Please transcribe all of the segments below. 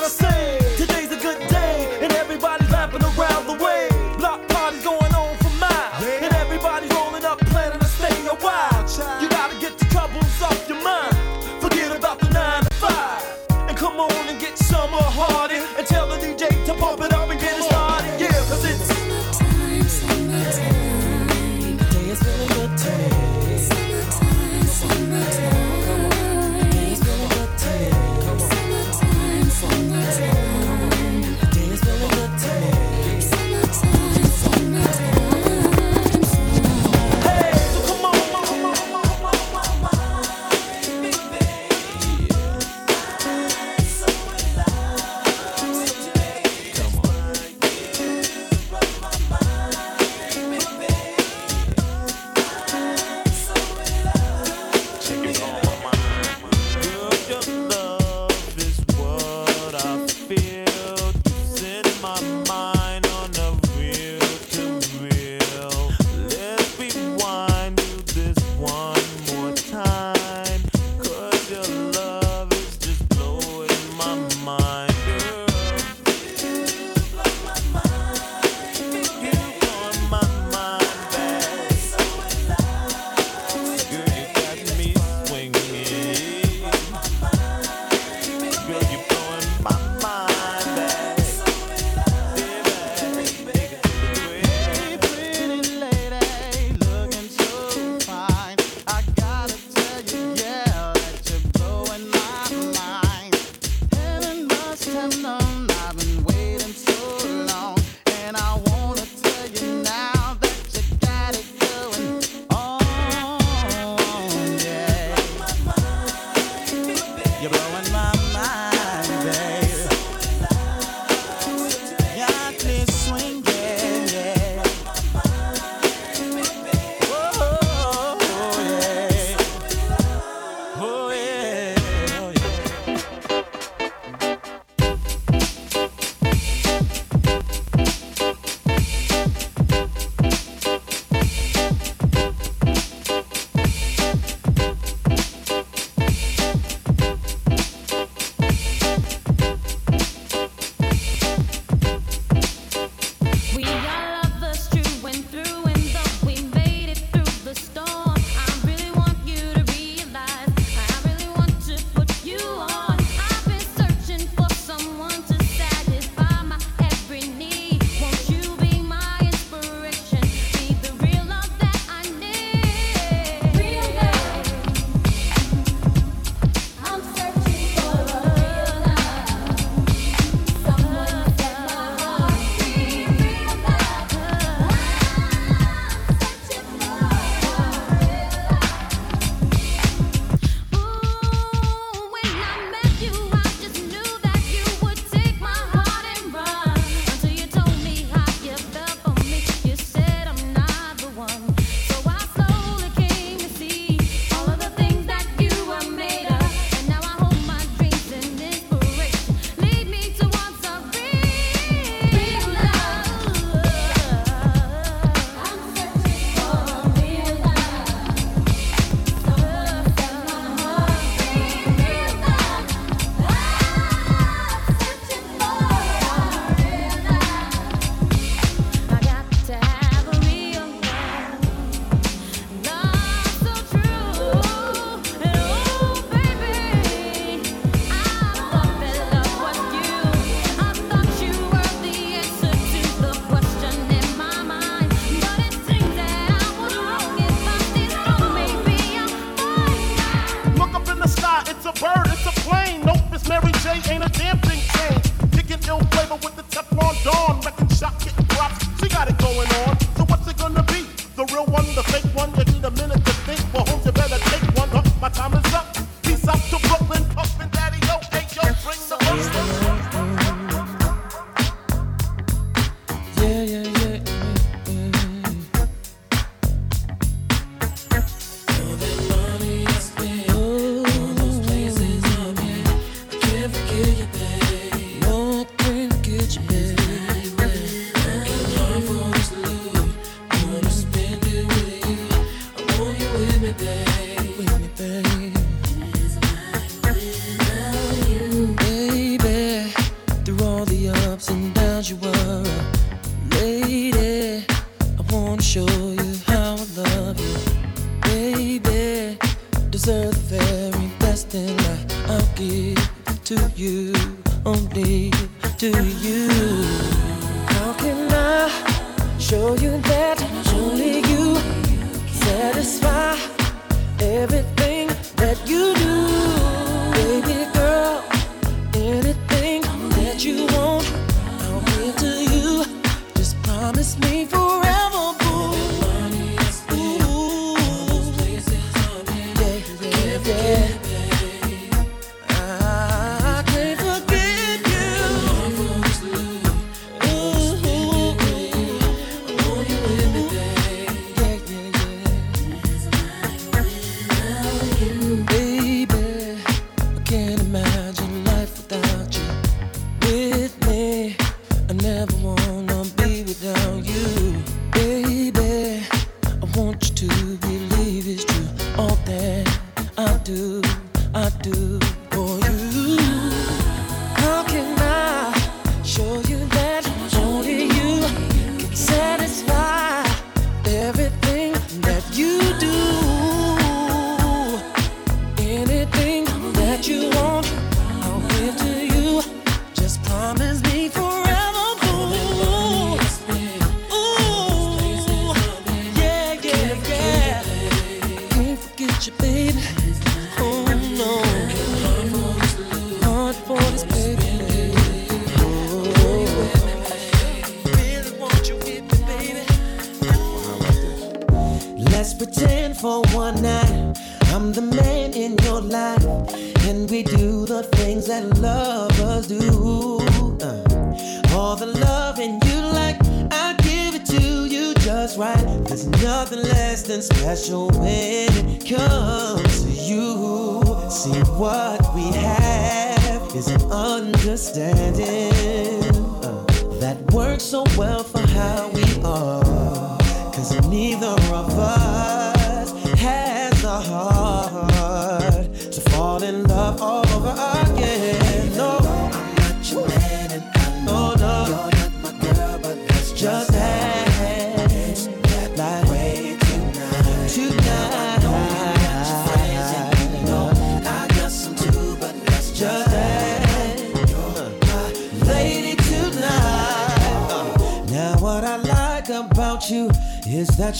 Gotta say,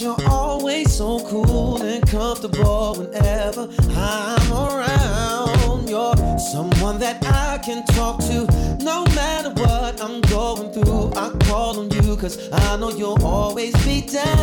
you're always so cool and comfortable whenever I'm around. You're someone that I can talk to no matter what I'm going through. I call on you because I know you'll always be down.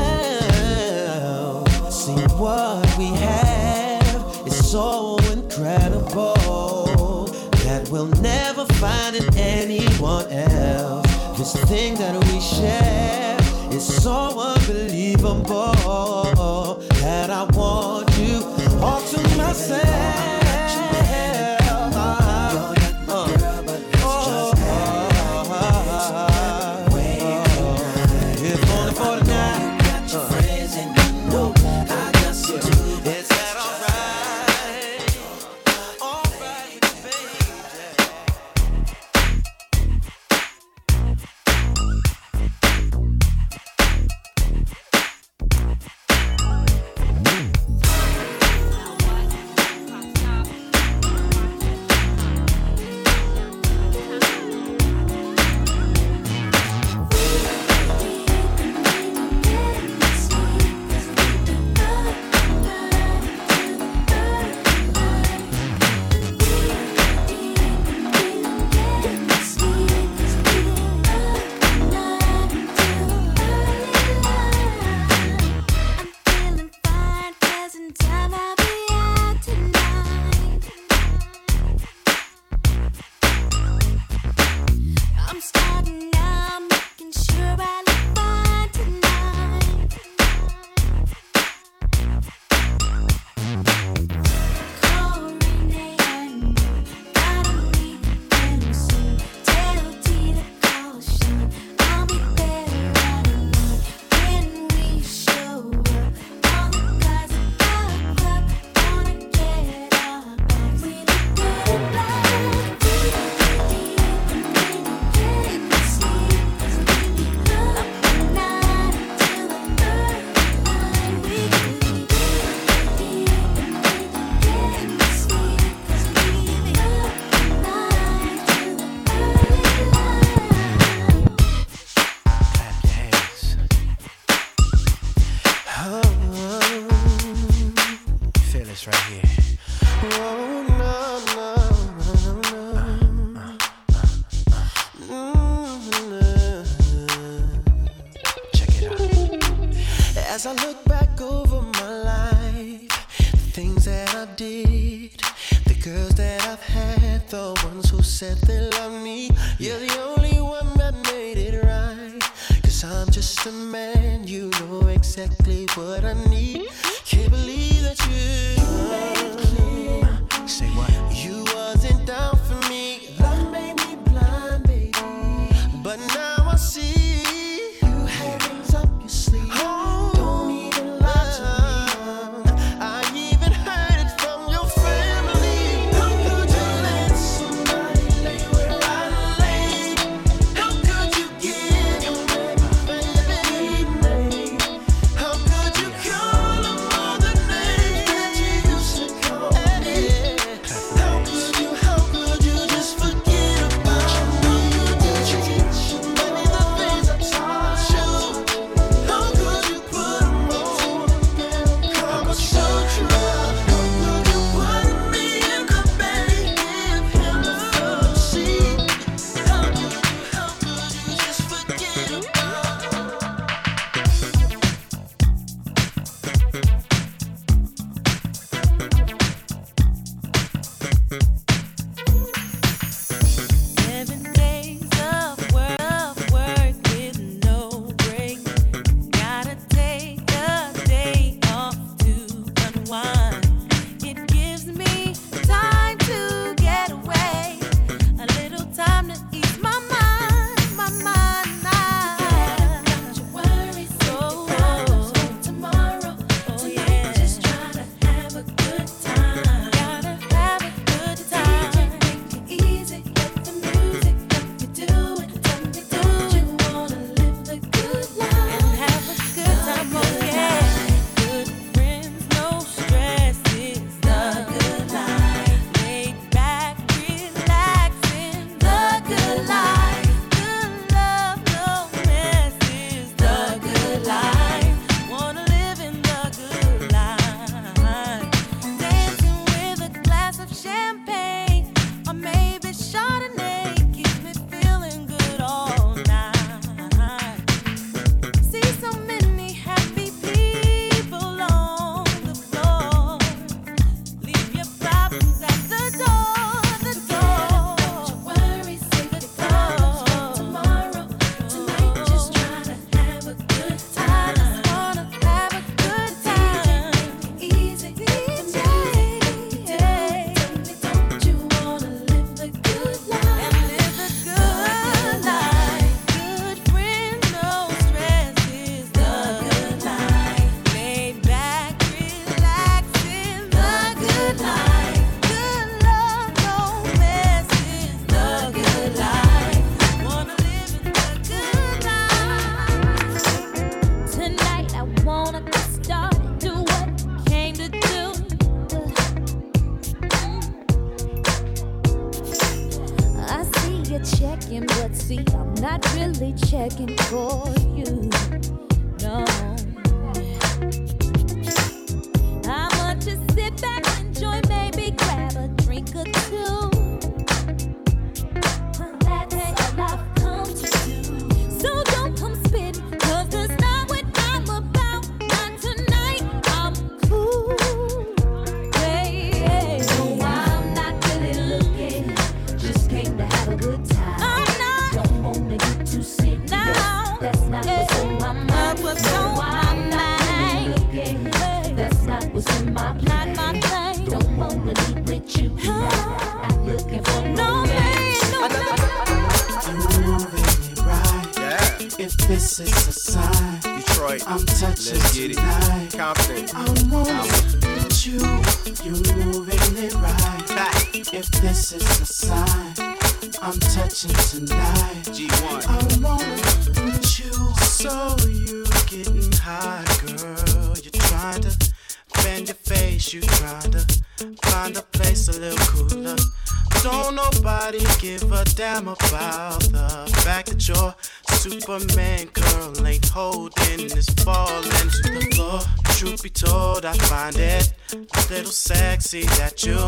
Give a damn about the fact that you're Superman girl ain't holding this ball to the floor. Truth be told, I find it a little sexy that you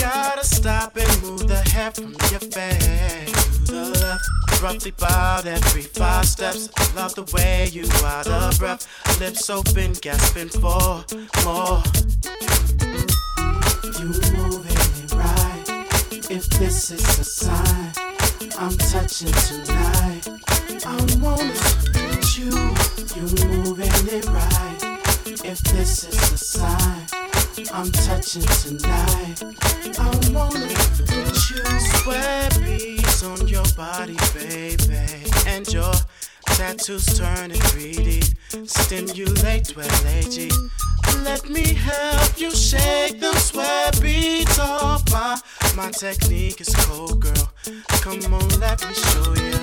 gotta stop and move the hair from your face to the left. Roughly about every five steps. Love the way you out of breath, lips open, gasping for more. You right. If this is a sign, I'm touching tonight. I with you. you're moving it right. If this is a sign, I'm touching tonight. I wanna with you. Sweat beats on your body, baby, and your tattoos turning 3D. Stimulate 12AG. Let me help you shake them sweat beats off. My my technique is cold, girl. Come on, let me show you.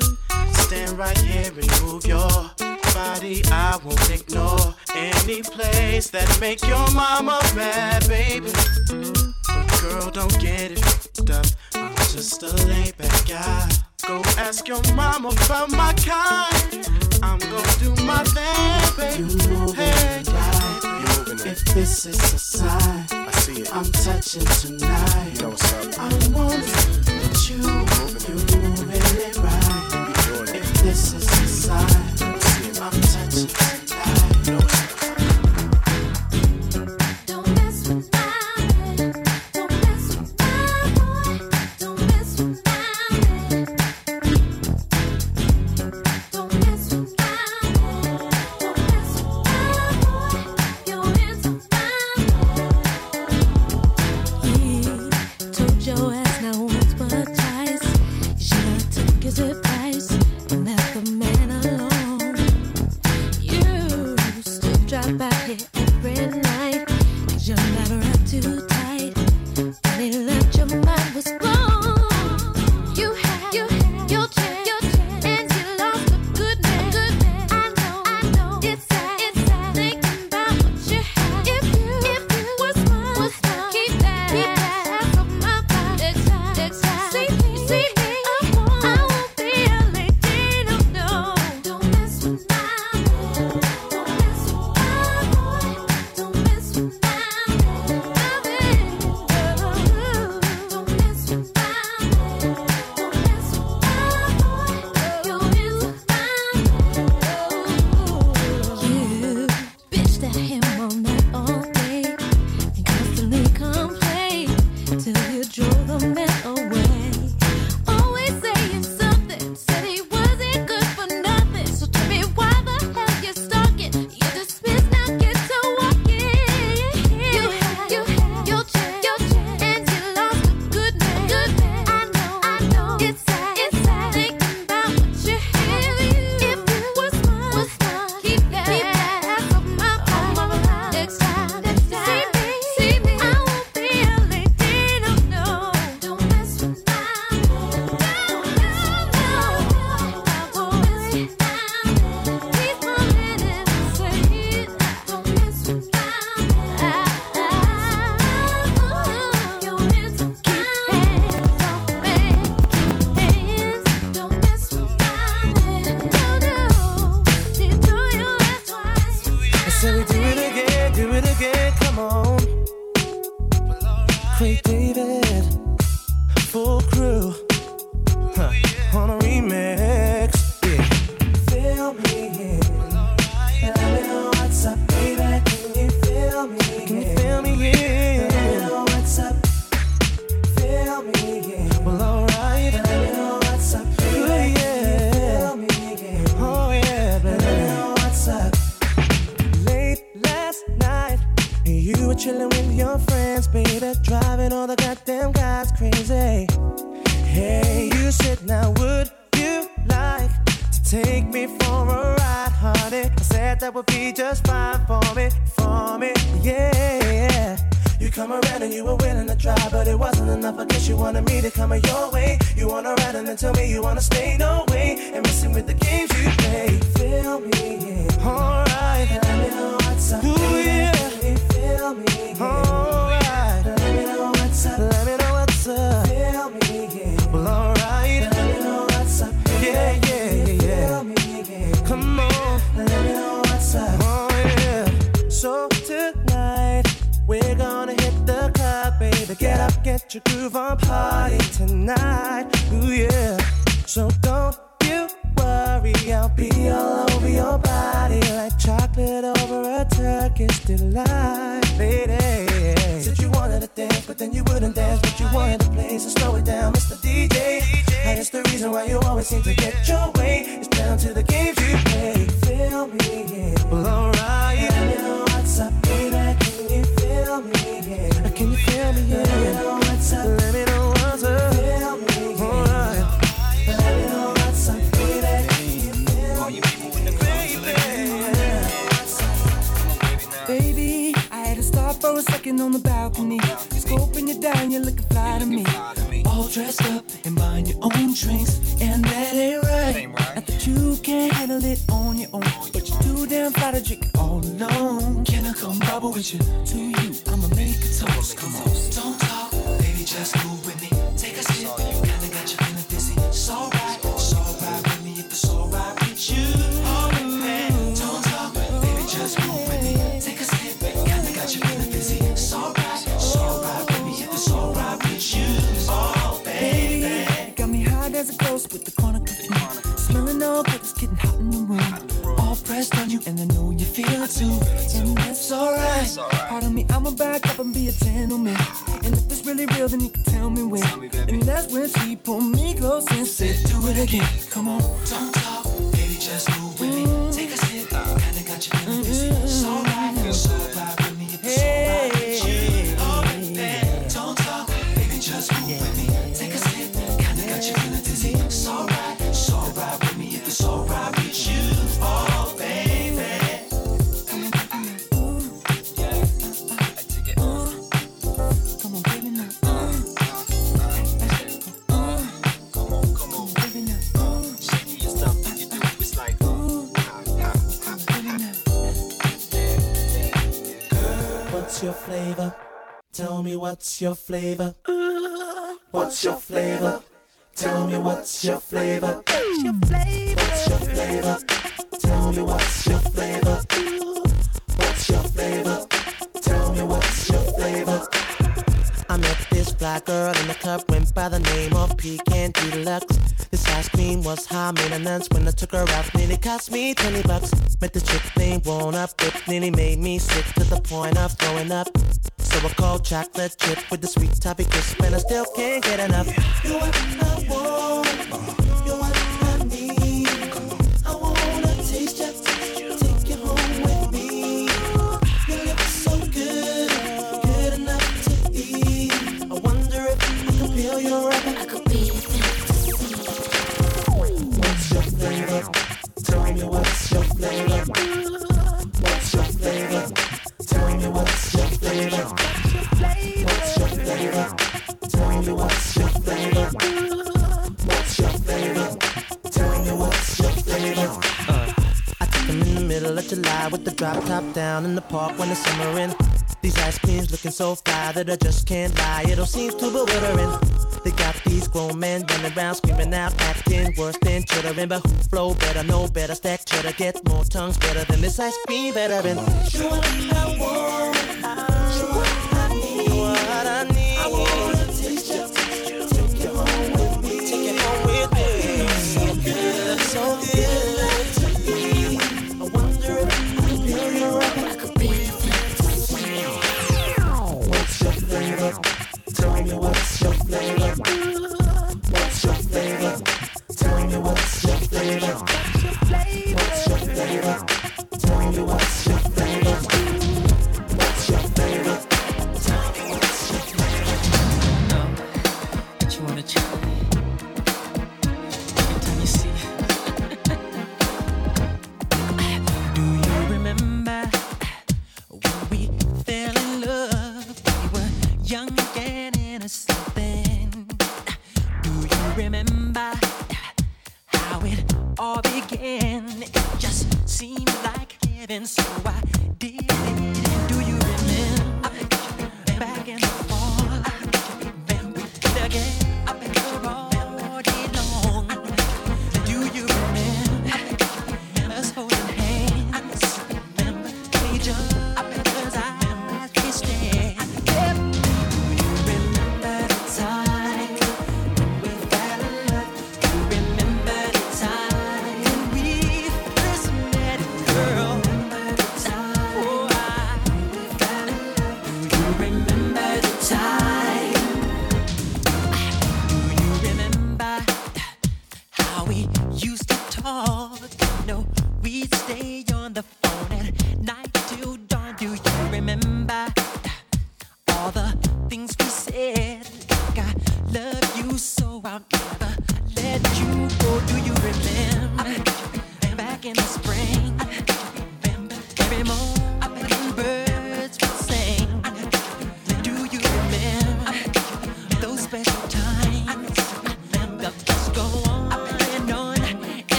Stand right here and move your body. I won't ignore any place that make your mama mad, baby. But girl, don't get it fucked up. Just a laid back guy. Go ask your mama about my kind. I'm gonna do my thing, baby. You move hey, If this is a sign, I see it. I'm touching tonight. You know what's up? I want with you. You never chilling with your friends, baby, driving all the goddamn guys crazy. Hey, you said, now would you like to take me for a ride, honey? I said that would be just fine for me, for me, yeah. You come around and you were willing to try, but it wasn't enough. I guess you wanted me to come your way. You wanna ride and then tell me you wanna stay, no way. And messing with the games you play. Feel me, yeah. Alright. Let me know what's up. Ooh, yeah. Alright. Let me know what's up. Let me know what's up. Tell me. Well, alright. Let me know what's up. Yeah, yeah, yeah. Tell me. Come on. Let me know what's up. Oh, yeah. So tonight, we're gonna hit the club, baby. Get up, get your groove on, party tonight. Ooh, yeah. So don't worry, I'll be all over your body like chocolate over a Turkish delight, lady. Said you wanted to dance, but then you wouldn't dance, but you wanted to play, so slow it down, Mr. DJ. And it's the reason why you always seem to get your way. It's down to the games you play. Feel me, yeah. Well, alright. Know what's up, baby. Can you feel me, yeah? Can you feel me, yeah? Know what's up. A second on the balcony. Scoping you down, you're looking fly to me. All dressed up and buying your own drinks, and that ain't right. Not that you can't handle it on your own, but you're too damn fly to drink all alone. Can I come bubble with you? To you, I'ma make a toast. Come on, don't talk, baby, just move with me. Take a sip, kinda got you feeling dizzy. It's alright, it's alright with me if it's alright with you. Oh, don't talk, baby, just move as a ghost with the corner perfume. Smelling all good, it's getting hot in the room. All pressed on you, and I know you feel it too. And that's alright. Pardon me, I'ma back up and be a gentleman. And if it's really real, then you can tell me when. And that's when she pulled me close and said, Do it again. Come on, don't talk, baby, just move with me. Take a sip, kinda got you feeling what's your flavor? What's your flavor? Tell me what's your flavor? What's your flavor? What's your flavor? Tell me what's your flavor? What's your flavor? Tell me what's your flavor? I met this fly girl in the club, went by the name of Pecan Deluxe. This ice cream was high maintenance when I took her out, nearly cost me 20 bucks. Met the chick named One Up, it nearly made me sick to the point of throwing up. So I called chocolate chip with the sweet toffee crisp, and I still can't get enough. You what I want, you what I need. I wanna taste you, take you home with me. Your lips so good, good enough to eat. I wonder if I can feel your rubber. I could be What's your flavor? Tell me what's your flavor? Me what's your flavor? What's your flavor? Tell me what's your flavor? What's your flavor? Tell me what's your flavor? Uh, I took them in the middle of July with the drop top down in the park when the summer in. These ice creams looking so fly that I just can't lie. It all seems too bewildering. They got these grown men running around screaming out, acting worse than chittering. But who flow better, know better, stack cheddar, get more tongues better than this ice cream veteran. You what I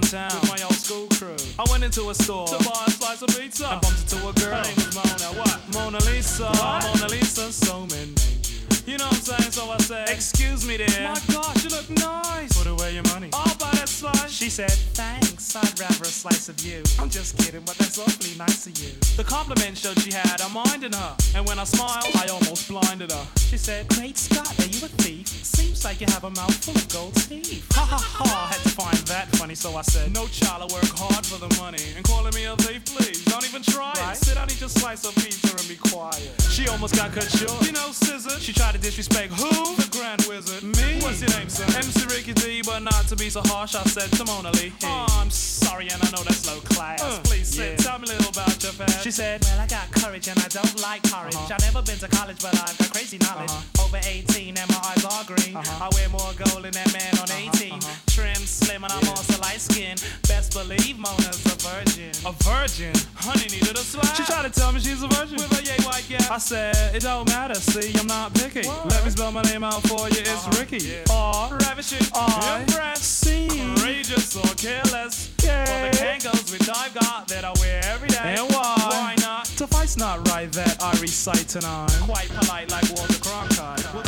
downtown with my old school crew. I went into a store to buy a slice of pizza and bumped into a girl. Her name was Mona. What? Mona Lisa. Mona Lisa. So many names. You know what I'm saying? So I said, Excuse me, dear. My gosh, you look nice. Put away your money. I'll buy that slice. She said, Thanks. I'd rather a slice of you. I'm just kidding, but that's awfully nice of you. The compliment showed she had a mind in her. And when I smiled, Scott, are you a thief? Seems like you have a mouth full of gold teeth. Ha ha ha, I had to find that funny, so I said, No child, I work hard for the money. And calling me a thief, please, don't even try it. Sit down, eat your slice of pizza and be quiet. She almost got cut short. You know, scissor. She tried to disrespect who? The Grand Wizard. Me? What's your name, sir? MC Ricky D, but not to be so harsh, I said to Mona Lee. Oh, I'm sorry, and I know that's low class. Uh, please sit, tell me a little about your past. She said, Well, I got courage and I don't like courage. Uh-huh. I've never been to college, but I've got crazy knowledge. Uh-huh. Over 18 and my eyes are green. Uh-huh. I wear more gold than that man on uh-huh, 18. Uh-huh. Trim, slim, and I'm also light skinned. Best believe Mona's a virgin. A virgin? Honey needed a slap. She tried to tell me she's a virgin. With a yay white gap. I said, It don't matter, see, I'm not picky. Let me spell my name out for you, it's Ricky. R, ravishing, I, impress, C, courageous or careless. Yeah. For the Kangols which I've got that I wear every day. And why? Why not? Suffice not right that I recite tonight. Quite polite like Walter Cronkite.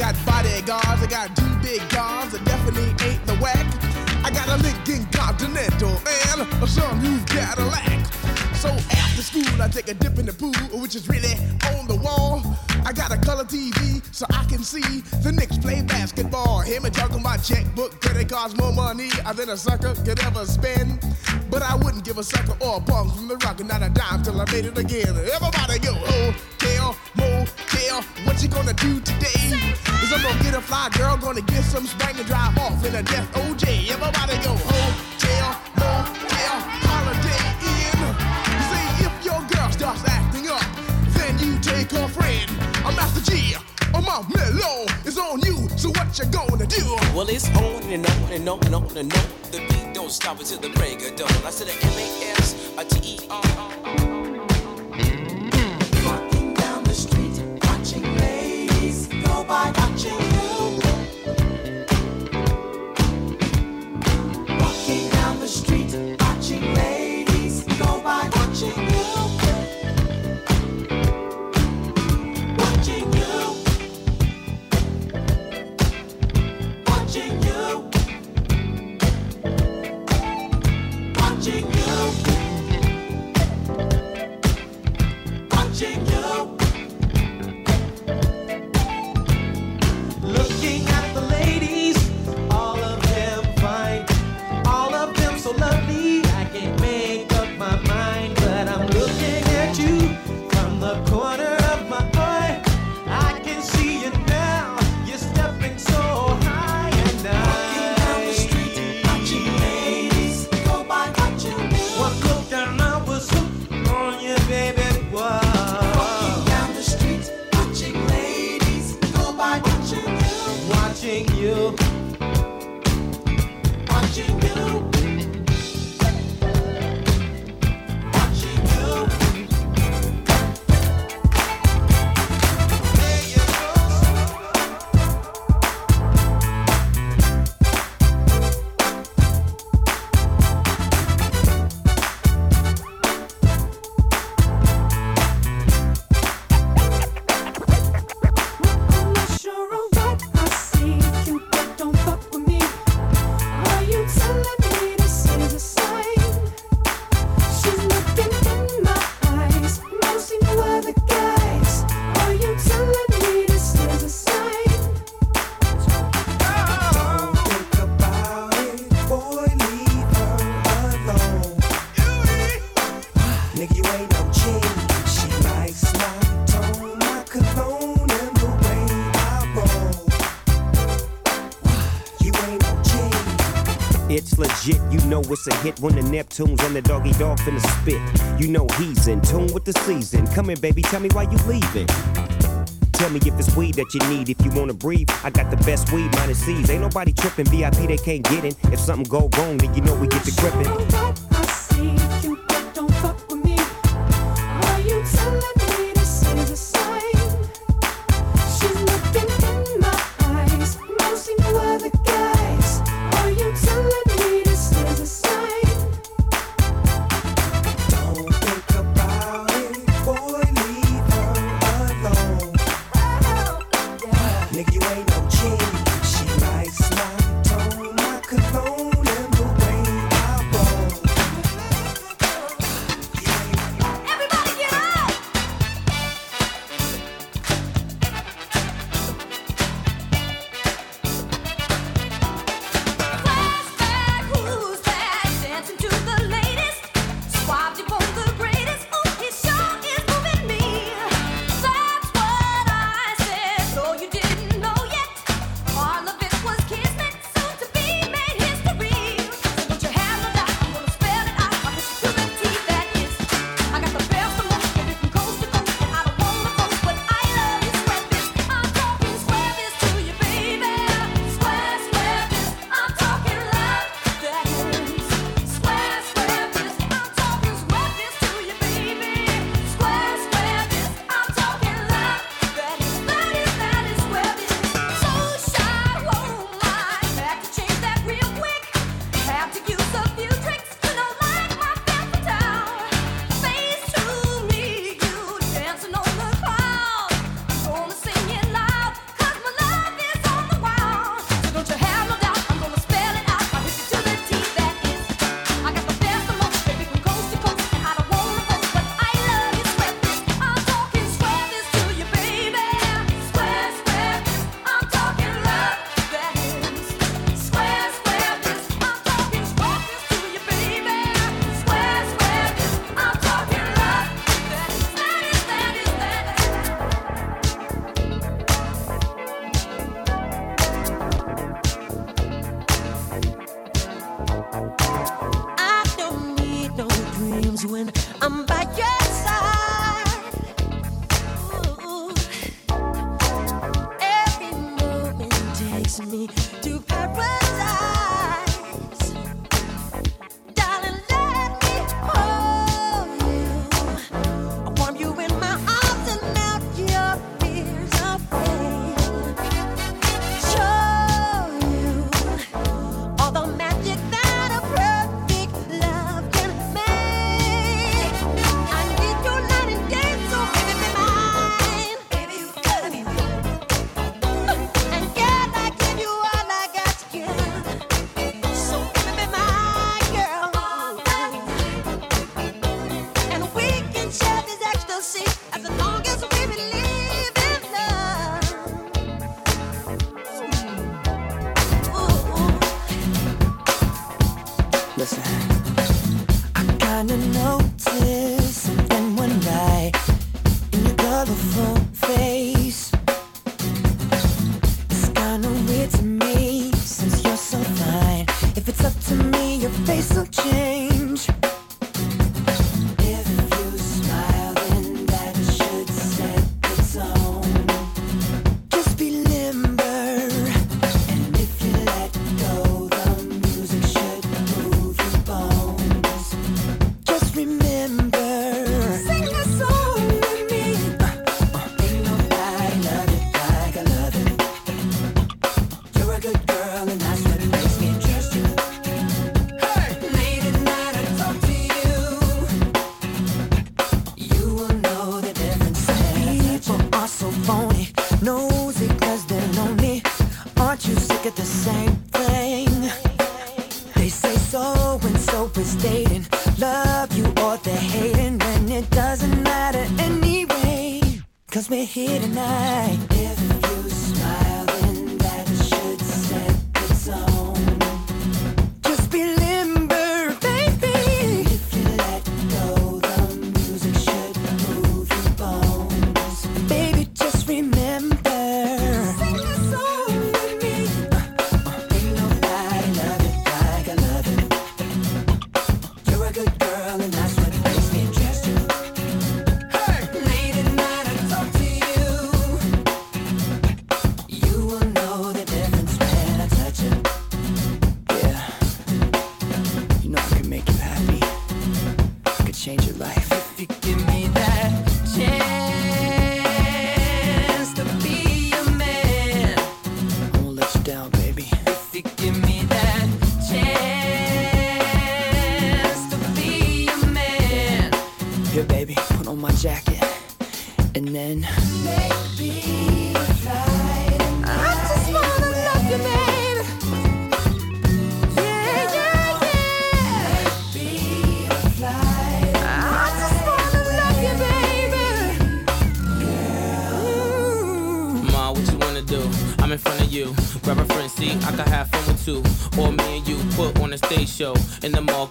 I got bodyguards, I got two big guns that definitely ain't the whack. I got a Lincoln Continental and some new Cadillac. So after school, I take a dip in the pool, which is really on the wall. I got a color TV so I can see the Knicks play basketball. Him and talking about checkbook, credit cards, more money than a sucker could ever spend. But I wouldn't give a sucker or a punk from the rock and not a dime till I made it again. Everybody go, fly girl gonna get some spank and drive off in a death OJ. Everybody go hotel, hotel, holiday inn. See if your girl starts acting up, then you take her friend. A Master G. or my mellow is on you, so what you gonna do? Well, it's on and on and on and on and on. The beat don't stop until the break of dawn. I said a M A S a T E R. Walking down the street, watching ladies go by, watching. it's a hit when the Neptunes and the Doggy Dogg finna spit. You know he's in tune with the season. Come in, baby, tell me why you leaving. Tell me if it's weed that you need. If you wanna breathe, I got the best weed, minus C's. Ain't nobody tripping. VIP they can't get in. If something go wrong, then you know we get to gripping.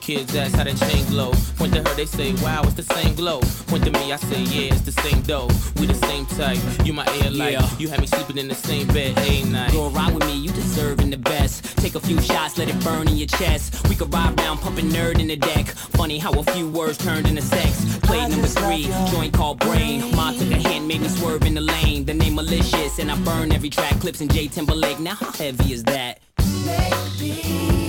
kids ask how the chain glow. Point to her, they say, wow, it's the same glow. Point to me, I say, yeah, it's the same dough. We the same type. You my air light. Yeah. You had me sleeping in the same bed a night. Go ride with me, you deserving the best. Take a few shots, let it burn in your chest. We could ride round, pumping N.E.R.D in the deck. Funny how a few words turned into sex. Play number three, joint called brain. Ma took a hand, made me swerve in the lane. The name malicious, and I burn every track. Clipse in J Timberlake. Now how heavy is that? Maybe.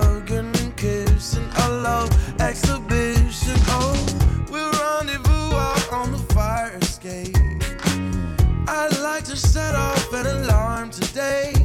love exhibition. Oh, we rendezvous out on the fire escape. I'd like to set off an alarm today.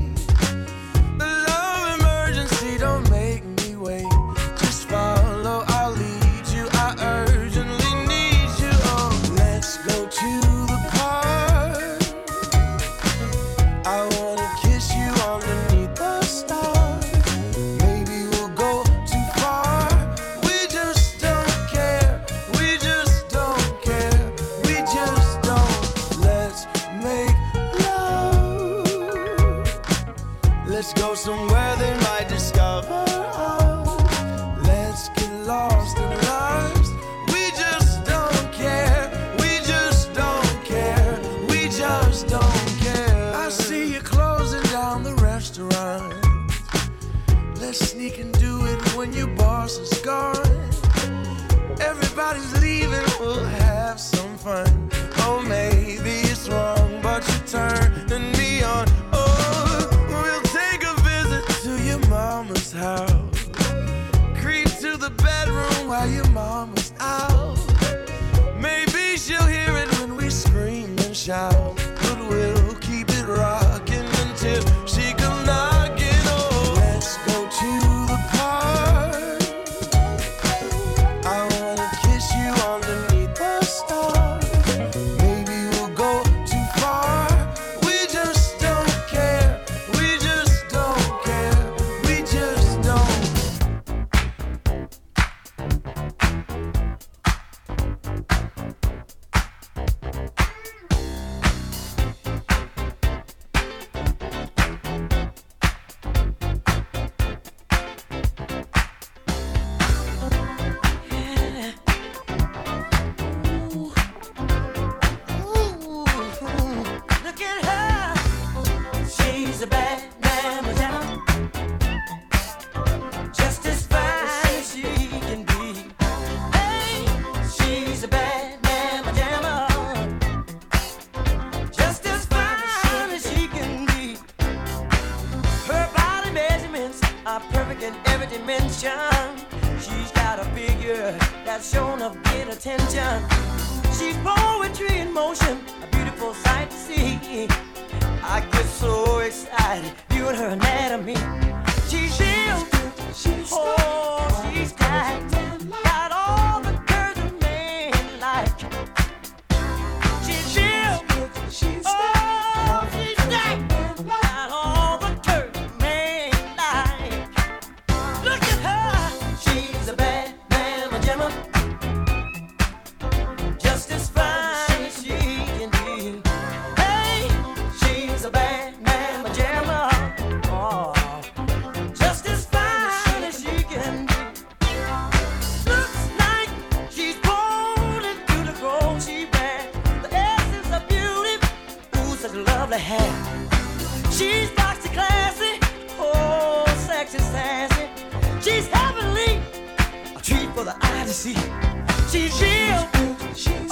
turn. Lovely hair. She's boxy classy, oh, sexy sassy. She's heavenly, a treat for the eye to see. She's real, oh,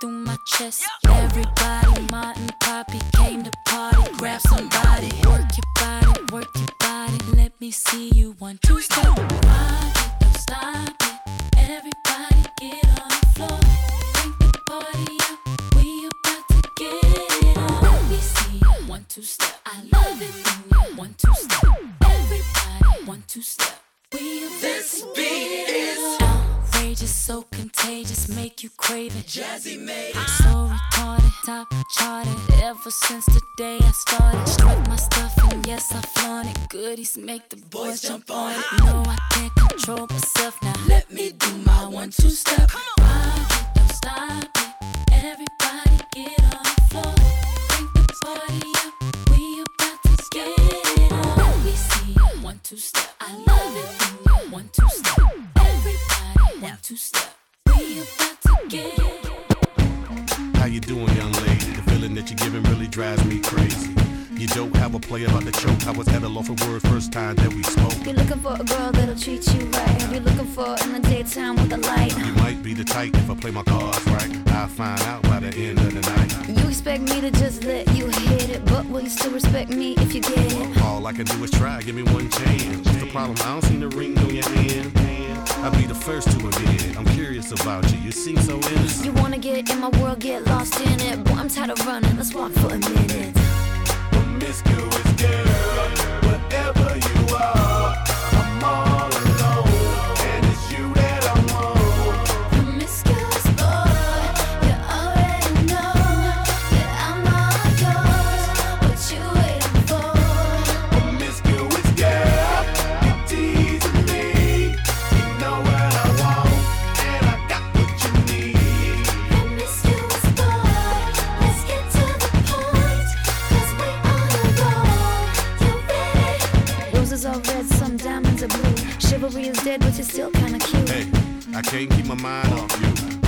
through my chest. Everybody, Martin, Poppy came to party. Grab somebody, work your body, work your body. Let me see you one, two, step. Charted. Ever since the day I started, strut my stuff and yes I flaunt it. Goodies make the boys jump on it. No, I can't control myself now. Let me do my one two step. Rock it, don't stop it. Everybody get on the floor. Bring the party up. We about to get it on. Let me see one two step. I love it one two step. Everybody one two step. We about to get it. How you doing, young lady? The feeling that you're giving really drives me crazy. You don't have a play about the choke. I was at a loss for words first time that we spoke. You're looking for a girl that'll treat you right. You're looking for in the daytime with a light. You might be the type if I play my cards right. I'll find out by the end of the night. You expect me to just let you hit it, but will you still respect me if you get it? All I can do is try, give me one chance. What's the problem? I don't see the ring on your hand. I'll be the first to admit it. I'm curious about you. You seem so innocent. You wanna get in my world, get lost in it. Boy, I'm tired of running. Let's walk for a minute. Promiscuous girl, whatever you are, Chivalry is dead, but you're still kinda cute. Hey, I can't keep my mind off you.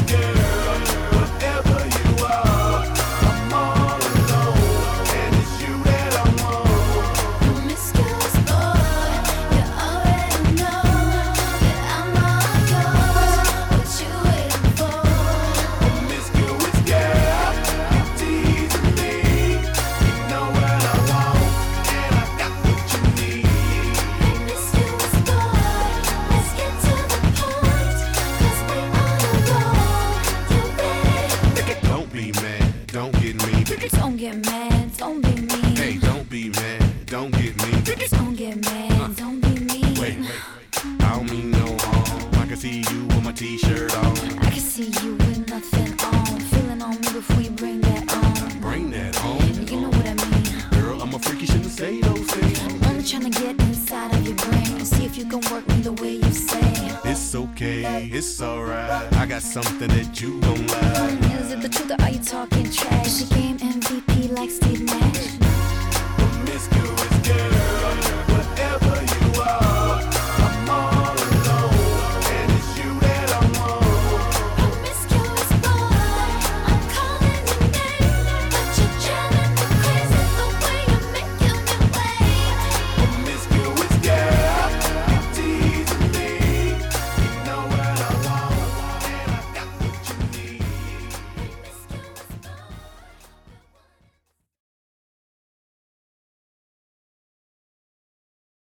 you alright. I got something that you gon' like. Is it the truth or are you talking trash?